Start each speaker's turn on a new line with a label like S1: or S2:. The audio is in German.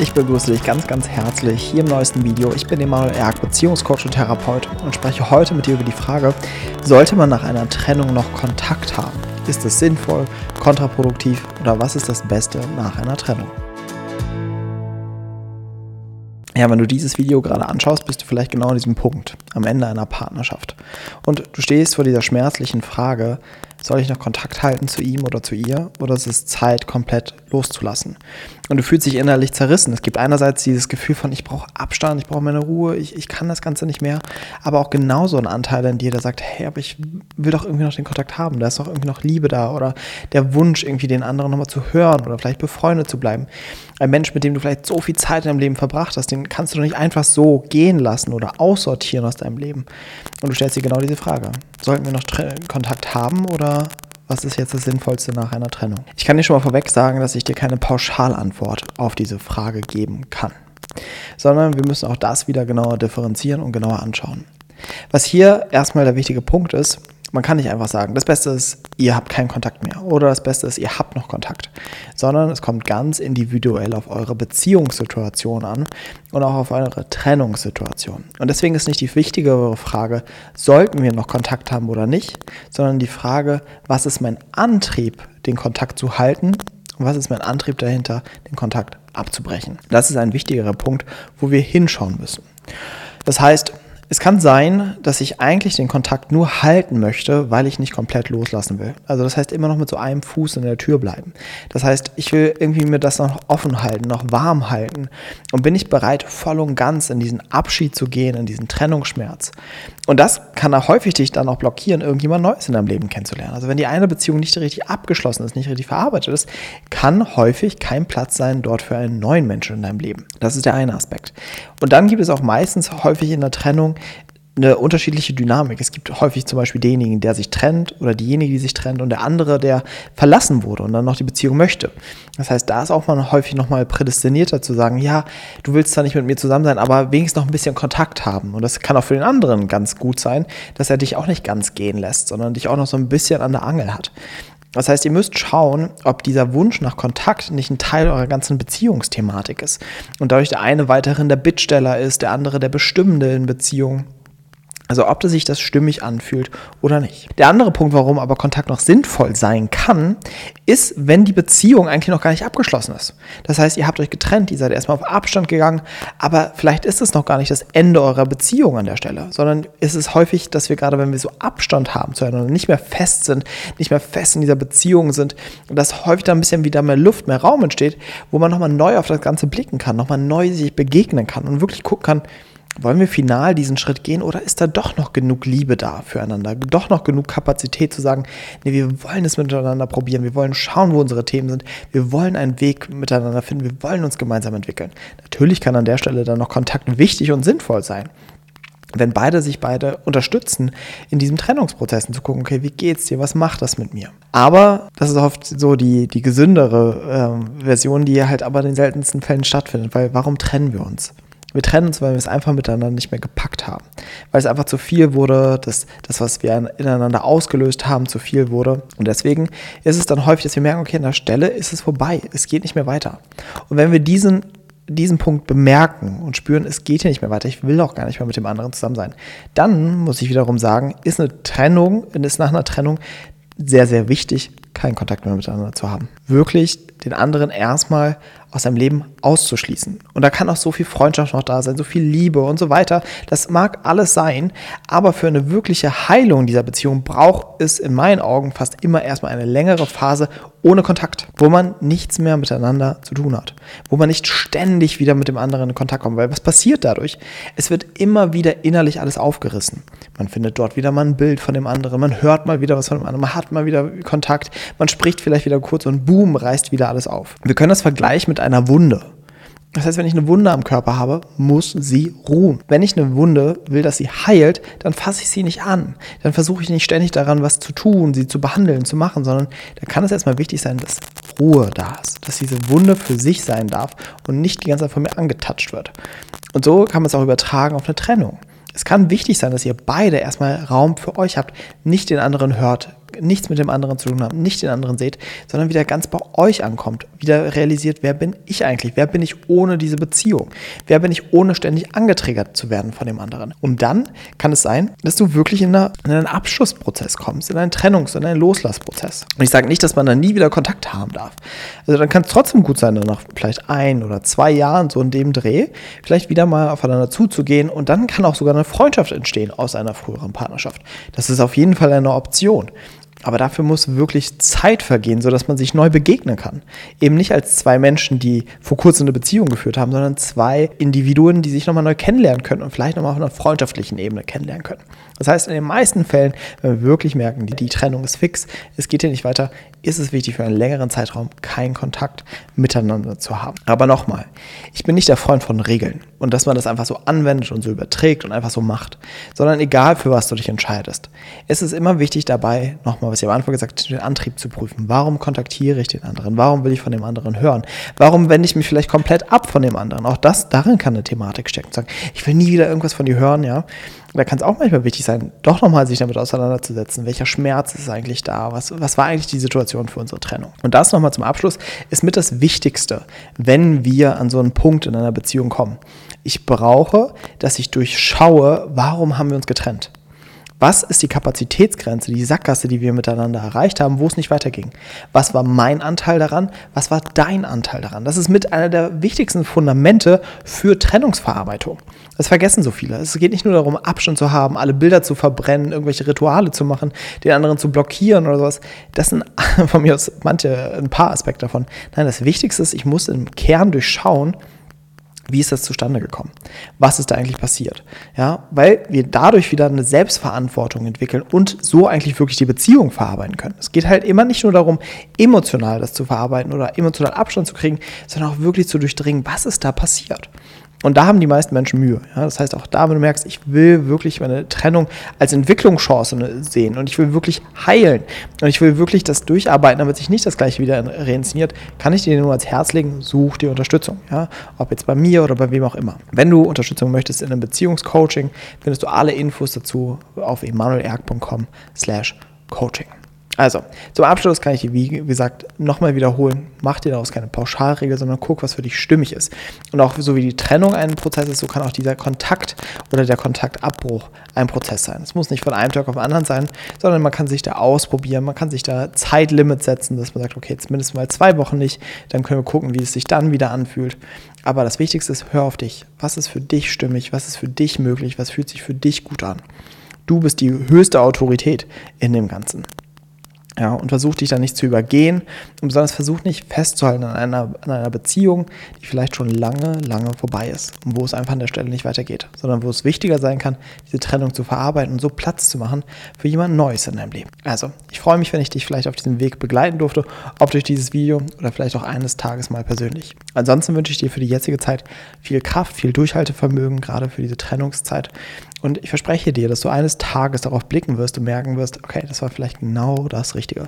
S1: Ich begrüße dich ganz, ganz herzlich hier im neuesten Video. Ich bin Emanuel Erk, Beziehungscoach und Therapeut und spreche heute mit dir über die Frage, sollte man nach einer Trennung noch Kontakt haben? Ist es sinnvoll, kontraproduktiv oder was ist das Beste nach einer Trennung? Ja, wenn du dieses Video gerade anschaust, bist du vielleicht genau an diesem Punkt, am Ende einer Partnerschaft. Und du stehst vor dieser schmerzlichen Frage, soll ich noch Kontakt halten zu ihm oder zu ihr oder ist es Zeit, komplett loszulassen? Und du fühlst dich innerlich zerrissen. Es gibt einerseits dieses Gefühl von, ich brauche Abstand, ich brauche meine Ruhe, ich, ich kann das Ganze nicht mehr, aber auch genauso ein Anteil in dir, der sagt, hey, aber ich will doch irgendwie noch den Kontakt haben, da ist doch irgendwie noch Liebe da oder der Wunsch, irgendwie den anderen nochmal zu hören oder vielleicht befreundet zu bleiben. Ein Mensch, mit dem du vielleicht so viel Zeit in deinem Leben verbracht hast, den kannst du doch nicht einfach so gehen lassen oder aussortieren aus deinem Leben. Und du stellst dir genau diese Frage. Sollten wir noch Kontakt haben oder was ist jetzt das Sinnvollste nach einer Trennung? Ich kann dir schon mal vorweg sagen, dass ich dir keine Pauschalantwort auf diese Frage geben kann, sondern wir müssen auch das wieder genauer differenzieren und genauer anschauen. Was hier erstmal der wichtige Punkt ist, man kann nicht einfach sagen, das Beste ist, ihr habt keinen Kontakt mehr oder das Beste ist, ihr habt noch Kontakt, sondern es kommt ganz individuell auf eure Beziehungssituation an und auch auf eure Trennungssituation. Und deswegen ist nicht die wichtigere Frage, sollten wir noch Kontakt haben oder nicht, sondern die Frage, was ist mein Antrieb, den Kontakt zu halten und was ist mein Antrieb dahinter, den Kontakt abzubrechen. Das ist ein wichtigerer Punkt, wo wir hinschauen müssen. Das heißt, es kann sein, dass ich eigentlich den Kontakt nur halten möchte, weil ich nicht komplett loslassen will. Also das heißt immer noch mit so einem Fuß in der Tür bleiben. Das heißt, ich will irgendwie mir das noch offen halten, noch warm halten und bin ich bereit, voll und ganz in diesen Abschied zu gehen, in diesen Trennungsschmerz. Und das kann auch häufig dich dann auch blockieren, irgendjemand Neues in deinem Leben kennenzulernen. Also wenn die eine Beziehung nicht richtig abgeschlossen ist, nicht richtig verarbeitet ist, kann häufig kein Platz sein dort für einen neuen Menschen in deinem Leben. Das ist der eine Aspekt. Und dann gibt es auch meistens häufig in der Trennung eine unterschiedliche Dynamik. Es gibt häufig zum Beispiel denjenigen, der sich trennt oder diejenige, die sich trennt und der andere, der verlassen wurde und dann noch die Beziehung möchte. Das heißt, da ist auch man häufig nochmal prädestinierter zu sagen, ja, du willst zwar nicht mit mir zusammen sein, aber wenigstens noch ein bisschen Kontakt haben. Und das kann auch für den anderen ganz gut sein, dass er dich auch nicht ganz gehen lässt, sondern dich auch noch so ein bisschen an der Angel hat. Das heißt, ihr müsst schauen, ob dieser Wunsch nach Kontakt nicht ein Teil eurer ganzen Beziehungsthematik ist. Und dadurch der eine weiterhin der Bittsteller ist, der andere der Bestimmende in Beziehungen also ob sich das stimmig anfühlt oder nicht. Der andere Punkt, warum aber Kontakt noch sinnvoll sein kann, ist, wenn die Beziehung eigentlich noch gar nicht abgeschlossen ist. Das heißt, ihr habt euch getrennt, ihr seid erstmal auf Abstand gegangen, aber vielleicht ist es noch gar nicht das Ende eurer Beziehung an der Stelle, sondern ist es häufig, dass wir gerade, wenn wir so Abstand haben zueinander, nicht mehr fest sind, nicht mehr fest in dieser Beziehung sind, dass häufig da ein bisschen wieder mehr Luft, mehr Raum entsteht, wo man nochmal neu auf das Ganze blicken kann, nochmal neu sich begegnen kann und wirklich gucken kann, wollen wir final diesen Schritt gehen oder ist da doch noch genug Liebe da füreinander? Doch noch genug Kapazität zu sagen, nee, wir wollen es miteinander probieren, wir wollen schauen, wo unsere Themen sind, wir wollen einen Weg miteinander finden, wir wollen uns gemeinsam entwickeln. Natürlich kann an der Stelle dann noch Kontakt wichtig und sinnvoll sein. Wenn beide sich beide unterstützen in diesem Trennungsprozess und zu gucken, okay, wie geht's dir, was macht das mit mir? Aber das ist oft so die, die gesündere äh, Version, die halt aber in den seltensten Fällen stattfindet, weil warum trennen wir uns? Wir trennen uns, weil wir es einfach miteinander nicht mehr gepackt haben. Weil es einfach zu viel wurde, dass das, was wir ineinander ausgelöst haben, zu viel wurde. Und deswegen ist es dann häufig, dass wir merken, okay, an der Stelle ist es vorbei. Es geht nicht mehr weiter. Und wenn wir diesen diesen Punkt bemerken und spüren, es geht hier nicht mehr weiter, ich will auch gar nicht mehr mit dem anderen zusammen sein, dann muss ich wiederum sagen, ist eine Trennung, ist nach einer Trennung sehr, sehr wichtig, keinen Kontakt mehr miteinander zu haben. Wirklich den anderen erstmal aus seinem Leben auszuschließen. Und da kann auch so viel Freundschaft noch da sein, so viel Liebe und so weiter. Das mag alles sein, aber für eine wirkliche Heilung dieser Beziehung braucht es in meinen Augen fast immer erstmal eine längere Phase ohne Kontakt, wo man nichts mehr miteinander zu tun hat, wo man nicht ständig wieder mit dem anderen in Kontakt kommt, weil was passiert dadurch? Es wird immer wieder innerlich alles aufgerissen. Man findet dort wieder mal ein Bild von dem anderen, man hört mal wieder was von dem anderen, man hat mal wieder Kontakt, man spricht vielleicht wieder kurz und boom, reißt wieder alles auf. Wir können das vergleichen mit einer Wunde. Das heißt, wenn ich eine Wunde am Körper habe, muss sie ruhen. Wenn ich eine Wunde will, dass sie heilt, dann fasse ich sie nicht an. Dann versuche ich nicht ständig daran, was zu tun, sie zu behandeln, zu machen, sondern da kann es erstmal wichtig sein, dass Ruhe da ist, dass diese Wunde für sich sein darf und nicht die ganze Zeit von mir angetatscht wird. Und so kann man es auch übertragen auf eine Trennung. Es kann wichtig sein, dass ihr beide erstmal Raum für euch habt, nicht den anderen hört, nichts mit dem anderen zu tun habt, nicht den anderen seht, sondern wieder ganz bei euch ankommt, wieder realisiert, wer bin ich eigentlich, wer bin ich ohne diese Beziehung, wer bin ich ohne ständig angetriggert zu werden von dem anderen. Und dann kann es sein, dass du wirklich in, eine, in einen Abschlussprozess kommst, in einen Trennungs- in einen Loslassprozess. Und ich sage nicht, dass man dann nie wieder Kontakt haben darf. Also dann kann es trotzdem gut sein, nach vielleicht ein oder zwei Jahren so in dem Dreh vielleicht wieder mal aufeinander zuzugehen und dann kann auch sogar eine Freundschaft entstehen aus einer früheren Partnerschaft. Das ist auf jeden Fall eine Option. Aber dafür muss wirklich Zeit vergehen, sodass man sich neu begegnen kann. Eben nicht als zwei Menschen, die vor kurzem eine Beziehung geführt haben, sondern zwei Individuen, die sich nochmal neu kennenlernen können und vielleicht nochmal auf einer freundschaftlichen Ebene kennenlernen können. Das heißt, in den meisten Fällen, wenn wir wirklich merken, die, Trennung ist fix, es geht hier nicht weiter, ist es wichtig für einen längeren Zeitraum keinen Kontakt miteinander zu haben. Aber nochmal, ich bin nicht der Freund von Regeln und dass man das einfach so anwendet und so überträgt und einfach so macht, sondern egal für was du dich entscheidest. Es ist immer wichtig dabei, nochmal, was ich am Anfang gesagt habe, den Antrieb zu prüfen. Warum kontaktiere ich den anderen? Warum will ich von dem anderen hören? Warum wende ich mich vielleicht komplett ab von dem anderen? Auch das, darin kann eine Thematik stecken. Sagen, ich will nie wieder irgendwas von dir hören, ja da kann es auch manchmal wichtig sein, doch nochmal sich damit auseinanderzusetzen. Welcher Schmerz ist eigentlich da? Was, was war eigentlich die Situation für unsere Trennung? Und das nochmal zum Abschluss ist mit das Wichtigste, wenn wir an so einen Punkt in einer Beziehung kommen. Ich brauche, dass ich durchschaue, warum haben wir uns getrennt? Was ist die Kapazitätsgrenze, die Sackgasse, die wir miteinander erreicht haben, wo es nicht weiterging? Was war mein Anteil daran? Was war dein Anteil daran? Das ist mit einer der wichtigsten Fundamente für Trennungsverarbeitung. Das vergessen so viele. Es geht nicht nur darum, Abstand zu haben, alle Bilder zu verbrennen, irgendwelche Rituale zu machen, den anderen zu blockieren oder sowas. Das sind von mir aus manche, ein paar Aspekte davon. Nein, das Wichtigste ist, ich muss im Kern durchschauen, wie ist das zustande gekommen? Was ist da eigentlich passiert? Ja, weil wir dadurch wieder eine Selbstverantwortung entwickeln und so eigentlich wirklich die Beziehung verarbeiten können. Es geht halt immer nicht nur darum, emotional das zu verarbeiten oder emotional Abstand zu kriegen, sondern auch wirklich zu durchdringen, was ist da passiert. Und da haben die meisten Menschen Mühe. Ja? Das heißt, auch da, wenn du merkst, ich will wirklich meine Trennung als Entwicklungschance sehen und ich will wirklich heilen und ich will wirklich das durcharbeiten, damit sich nicht das gleiche wieder reinszeniert, kann ich dir nur ans Herz legen, such dir Unterstützung. Ja? Ob jetzt bei mir oder bei wem auch immer. Wenn du Unterstützung möchtest in einem Beziehungscoaching, findest du alle Infos dazu auf emanuelerg.com slash coaching. Also, zum Abschluss kann ich dir, wie gesagt, nochmal wiederholen, mach dir daraus keine Pauschalregel, sondern guck, was für dich stimmig ist. Und auch so wie die Trennung ein Prozess ist, so kann auch dieser Kontakt oder der Kontaktabbruch ein Prozess sein. Es muss nicht von einem Tag auf den anderen sein, sondern man kann sich da ausprobieren, man kann sich da Zeitlimits setzen, dass man sagt, okay, jetzt mindestens mal zwei Wochen nicht, dann können wir gucken, wie es sich dann wieder anfühlt. Aber das Wichtigste ist, hör auf dich. Was ist für dich stimmig? Was ist für dich möglich? Was fühlt sich für dich gut an? Du bist die höchste Autorität in dem Ganzen. Ja, und versuch dich da nicht zu übergehen und besonders versuch nicht festzuhalten an einer, an einer Beziehung, die vielleicht schon lange, lange vorbei ist und wo es einfach an der Stelle nicht weitergeht, sondern wo es wichtiger sein kann, diese Trennung zu verarbeiten und so Platz zu machen für jemand Neues in deinem Leben. Also, ich freue mich, wenn ich dich vielleicht auf diesem Weg begleiten durfte, ob durch dieses Video oder vielleicht auch eines Tages mal persönlich. Ansonsten wünsche ich dir für die jetzige Zeit viel Kraft, viel Durchhaltevermögen, gerade für diese Trennungszeit und ich verspreche dir, dass du eines Tages darauf blicken wirst und merken wirst, okay, das war vielleicht genau das Richtige.